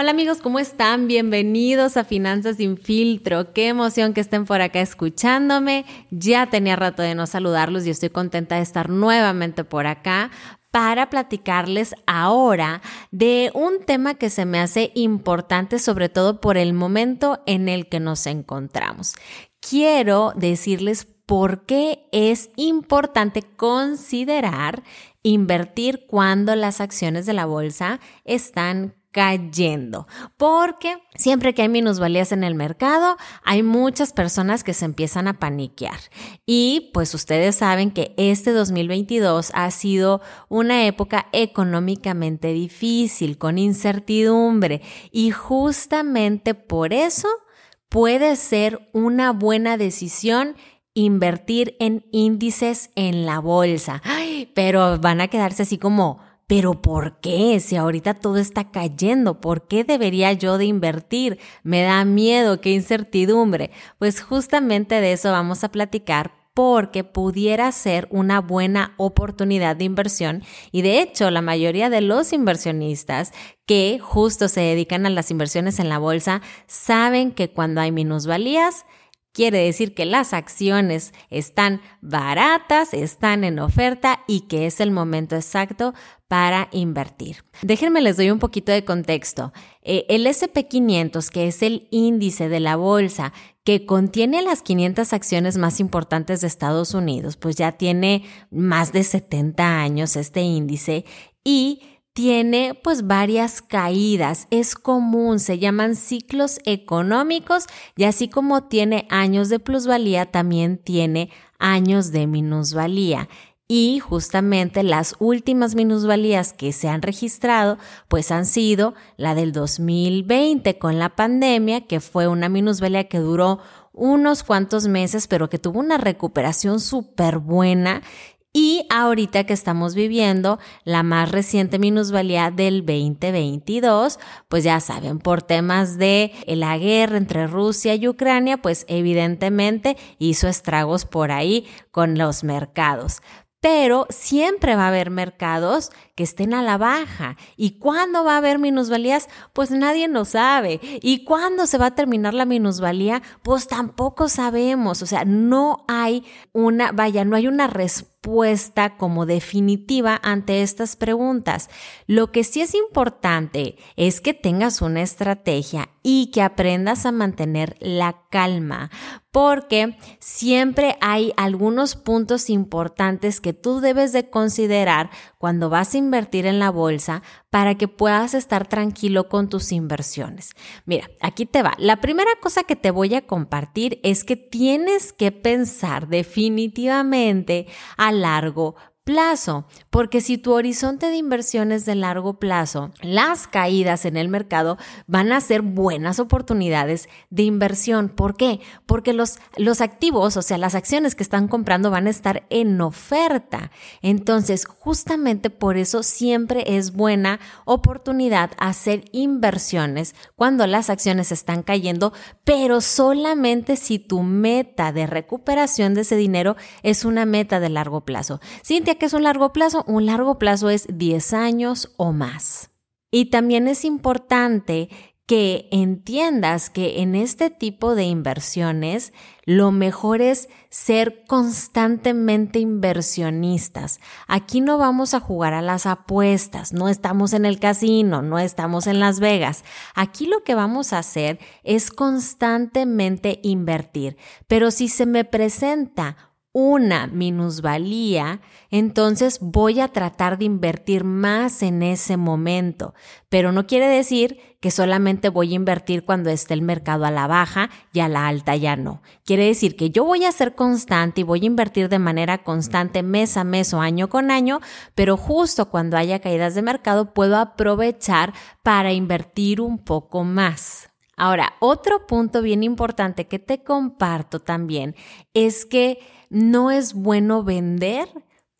Hola amigos, ¿cómo están? Bienvenidos a Finanzas sin filtro. Qué emoción que estén por acá escuchándome. Ya tenía rato de no saludarlos y estoy contenta de estar nuevamente por acá para platicarles ahora de un tema que se me hace importante, sobre todo por el momento en el que nos encontramos. Quiero decirles por qué es importante considerar invertir cuando las acciones de la bolsa están cayendo, porque siempre que hay minusvalías en el mercado, hay muchas personas que se empiezan a paniquear. Y pues ustedes saben que este 2022 ha sido una época económicamente difícil, con incertidumbre, y justamente por eso puede ser una buena decisión invertir en índices en la bolsa. Ay, pero van a quedarse así como pero ¿por qué? Si ahorita todo está cayendo, ¿por qué debería yo de invertir? Me da miedo, qué incertidumbre. Pues justamente de eso vamos a platicar porque pudiera ser una buena oportunidad de inversión y de hecho la mayoría de los inversionistas que justo se dedican a las inversiones en la bolsa saben que cuando hay minusvalías Quiere decir que las acciones están baratas, están en oferta y que es el momento exacto para invertir. Déjenme les doy un poquito de contexto. Eh, el SP500, que es el índice de la bolsa que contiene las 500 acciones más importantes de Estados Unidos, pues ya tiene más de 70 años este índice y tiene pues varias caídas, es común, se llaman ciclos económicos y así como tiene años de plusvalía, también tiene años de minusvalía. Y justamente las últimas minusvalías que se han registrado, pues han sido la del 2020 con la pandemia, que fue una minusvalía que duró unos cuantos meses, pero que tuvo una recuperación súper buena y ahorita que estamos viviendo la más reciente minusvalía del 2022, pues ya saben, por temas de la guerra entre Rusia y Ucrania, pues evidentemente hizo estragos por ahí con los mercados. Pero siempre va a haber mercados que estén a la baja. ¿Y cuándo va a haber minusvalías? Pues nadie lo sabe. ¿Y cuándo se va a terminar la minusvalía? Pues tampoco sabemos. O sea, no hay una, vaya, no hay una respuesta respuesta como definitiva ante estas preguntas. Lo que sí es importante es que tengas una estrategia y que aprendas a mantener la calma, porque siempre hay algunos puntos importantes que tú debes de considerar cuando vas a invertir en la bolsa para que puedas estar tranquilo con tus inversiones. Mira, aquí te va. La primera cosa que te voy a compartir es que tienes que pensar definitivamente a largo plazo, porque si tu horizonte de inversión es de largo plazo, las caídas en el mercado van a ser buenas oportunidades de inversión. ¿Por qué? Porque los, los activos, o sea, las acciones que están comprando van a estar en oferta. Entonces, justamente por eso siempre es buena oportunidad hacer inversiones cuando las acciones están cayendo, pero solamente si tu meta de recuperación de ese dinero es una meta de largo plazo. Que es un largo plazo? Un largo plazo es 10 años o más. Y también es importante que entiendas que en este tipo de inversiones lo mejor es ser constantemente inversionistas. Aquí no vamos a jugar a las apuestas, no estamos en el casino, no estamos en Las Vegas. Aquí lo que vamos a hacer es constantemente invertir. Pero si se me presenta una minusvalía, entonces voy a tratar de invertir más en ese momento. Pero no quiere decir que solamente voy a invertir cuando esté el mercado a la baja y a la alta ya no. Quiere decir que yo voy a ser constante y voy a invertir de manera constante mes a mes o año con año, pero justo cuando haya caídas de mercado puedo aprovechar para invertir un poco más. Ahora, otro punto bien importante que te comparto también es que no es bueno vender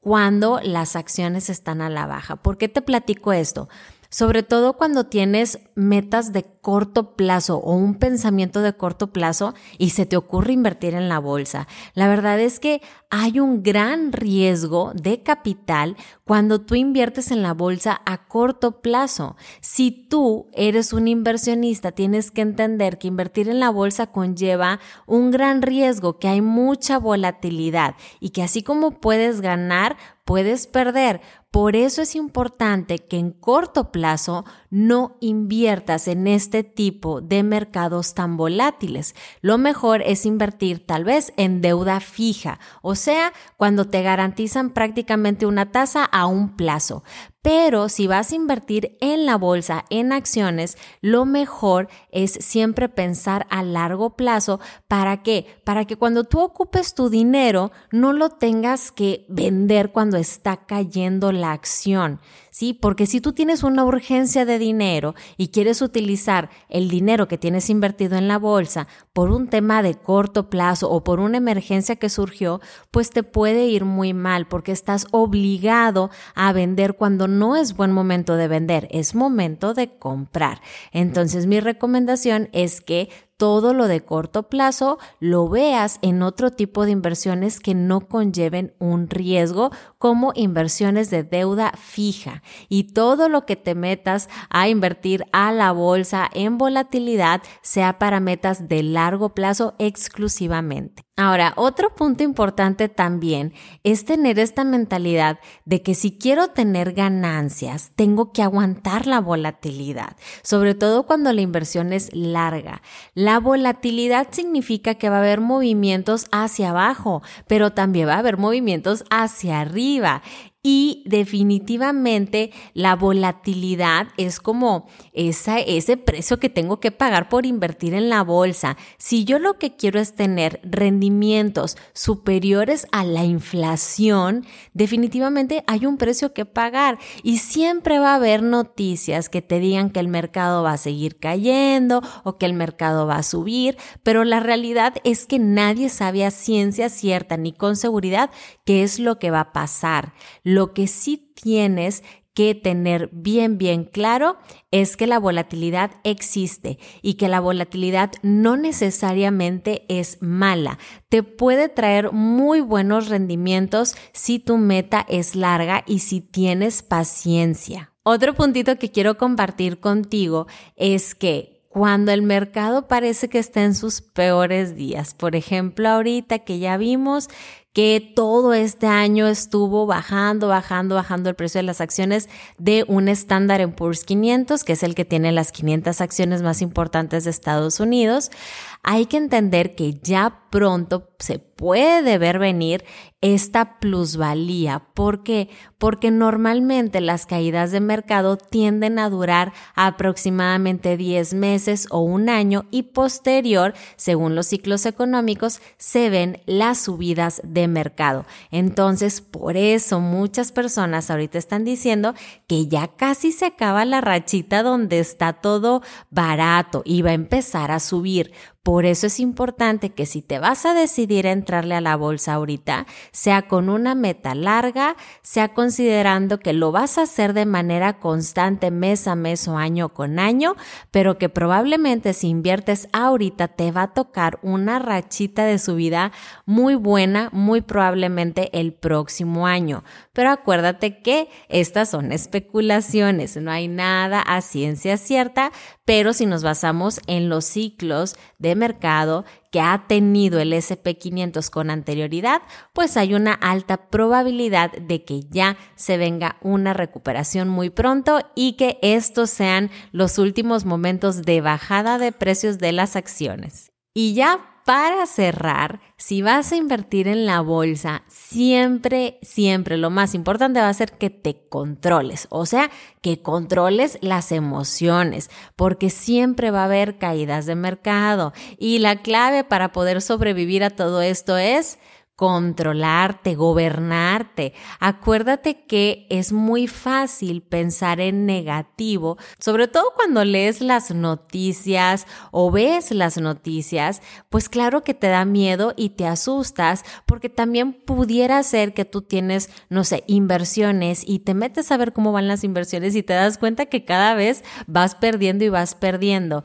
cuando las acciones están a la baja. ¿Por qué te platico esto? Sobre todo cuando tienes metas de corto plazo o un pensamiento de corto plazo y se te ocurre invertir en la bolsa. La verdad es que hay un gran riesgo de capital cuando tú inviertes en la bolsa a corto plazo. Si tú eres un inversionista, tienes que entender que invertir en la bolsa conlleva un gran riesgo, que hay mucha volatilidad y que así como puedes ganar, puedes perder. Por eso es importante que en corto plazo no inviertas en este tipo de mercados tan volátiles. Lo mejor es invertir tal vez en deuda fija, o sea, cuando te garantizan prácticamente una tasa a un plazo. Pero si vas a invertir en la bolsa, en acciones, lo mejor es siempre pensar a largo plazo. ¿Para qué? Para que cuando tú ocupes tu dinero no lo tengas que vender cuando está cayendo la acción. ¿Sí? Porque si tú tienes una urgencia de dinero y quieres utilizar el dinero que tienes invertido en la bolsa por un tema de corto plazo o por una emergencia que surgió, pues te puede ir muy mal porque estás obligado a vender cuando no es buen momento de vender, es momento de comprar. Entonces mi recomendación es que todo lo de corto plazo lo veas en otro tipo de inversiones que no conlleven un riesgo como inversiones de deuda fija y todo lo que te metas a invertir a la bolsa en volatilidad sea para metas de largo plazo exclusivamente. Ahora, otro punto importante también es tener esta mentalidad de que si quiero tener ganancias, tengo que aguantar la volatilidad, sobre todo cuando la inversión es larga. La volatilidad significa que va a haber movimientos hacia abajo, pero también va a haber movimientos hacia arriba y definitivamente la volatilidad es como esa, ese precio que tengo que pagar por invertir en la bolsa. Si yo lo que quiero es tener rendimientos superiores a la inflación, definitivamente hay un precio que pagar y siempre va a haber noticias que te digan que el mercado va a seguir cayendo o que el mercado va a subir, pero la realidad es que nadie sabe a ciencia cierta ni con seguridad qué es lo que va a pasar. Lo que sí tienes que tener bien, bien claro es que la volatilidad existe y que la volatilidad no necesariamente es mala. Te puede traer muy buenos rendimientos si tu meta es larga y si tienes paciencia. Otro puntito que quiero compartir contigo es que cuando el mercado parece que está en sus peores días, por ejemplo, ahorita que ya vimos que todo este año estuvo bajando, bajando, bajando el precio de las acciones de un estándar Poor's 500, que es el que tiene las 500 acciones más importantes de Estados Unidos, hay que entender que ya pronto se puede ver venir esta plusvalía. ¿Por qué? Porque normalmente las caídas de mercado tienden a durar aproximadamente 10 meses o un año y posterior, según los ciclos económicos, se ven las subidas de mercado. Entonces, por eso muchas personas ahorita están diciendo que ya casi se acaba la rachita donde está todo barato y va a empezar a subir. Por eso es importante que si te vas a decidir a entrarle a la bolsa ahorita, sea con una meta larga, sea considerando que lo vas a hacer de manera constante mes a mes o año con año, pero que probablemente si inviertes ahorita te va a tocar una rachita de subida muy buena, muy probablemente el próximo año. Pero acuérdate que estas son especulaciones, no hay nada a ciencia cierta, pero si nos basamos en los ciclos de mercado que ha tenido el SP500 con anterioridad, pues hay una alta probabilidad de que ya se venga una recuperación muy pronto y que estos sean los últimos momentos de bajada de precios de las acciones. Y ya para cerrar, si vas a invertir en la bolsa, siempre, siempre lo más importante va a ser que te controles, o sea, que controles las emociones, porque siempre va a haber caídas de mercado. Y la clave para poder sobrevivir a todo esto es controlarte, gobernarte. Acuérdate que es muy fácil pensar en negativo, sobre todo cuando lees las noticias o ves las noticias, pues claro que te da miedo y te asustas porque también pudiera ser que tú tienes, no sé, inversiones y te metes a ver cómo van las inversiones y te das cuenta que cada vez vas perdiendo y vas perdiendo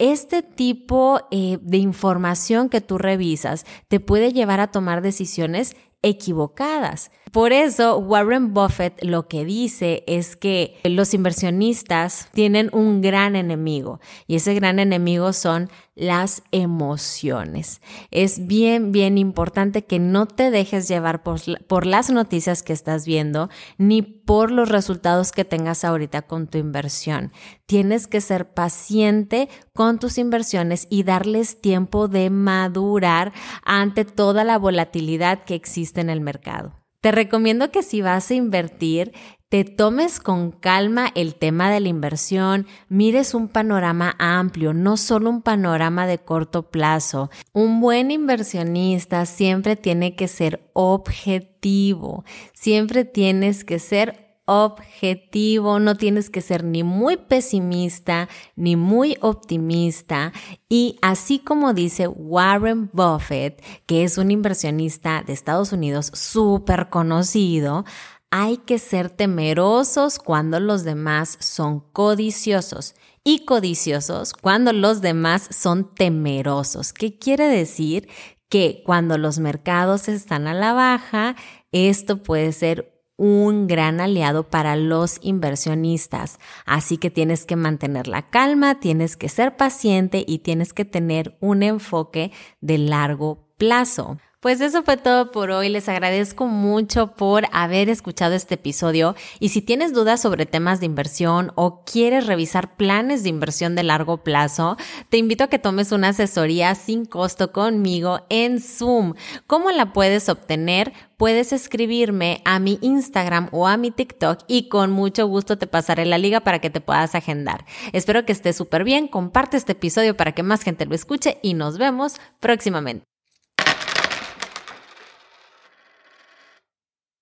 este tipo eh, de información que tú revisas te puede llevar a tomar decisiones equivocadas. Por eso Warren Buffett lo que dice es que los inversionistas tienen un gran enemigo y ese gran enemigo son las emociones. Es bien, bien importante que no te dejes llevar por, por, las noticias que estás viendo ni por los resultados que tengas ahorita con tu inversión. Tienes que ser paciente con tus inversiones y darles tiempo de madurar ante toda la volatilidad que existe en el mercado. Te recomiendo que si vas a invertir, te tomes con calma el tema de la inversión, mires un panorama amplio, no solo un panorama de corto plazo. Un buen inversionista siempre tiene que ser objetivo, siempre tienes que ser objetivo, no tienes que ser ni muy pesimista ni muy optimista. Y así como dice Warren Buffett, que es un inversionista de Estados Unidos súper conocido, hay que ser temerosos cuando los demás son codiciosos y codiciosos cuando los demás son temerosos. ¿Qué quiere decir? Que cuando los mercados están a la baja, esto puede ser un gran aliado para los inversionistas. Así que tienes que mantener la calma, tienes que ser paciente y tienes que tener un enfoque de largo plazo. Pues eso fue todo por hoy. Les agradezco mucho por haber escuchado este episodio. Y si tienes dudas sobre temas de inversión o quieres revisar planes de inversión de largo plazo, te invito a que tomes una asesoría sin costo conmigo en Zoom. ¿Cómo la puedes obtener? Puedes escribirme a mi Instagram o a mi TikTok y con mucho gusto te pasaré la liga para que te puedas agendar. Espero que estés súper bien. Comparte este episodio para que más gente lo escuche y nos vemos próximamente.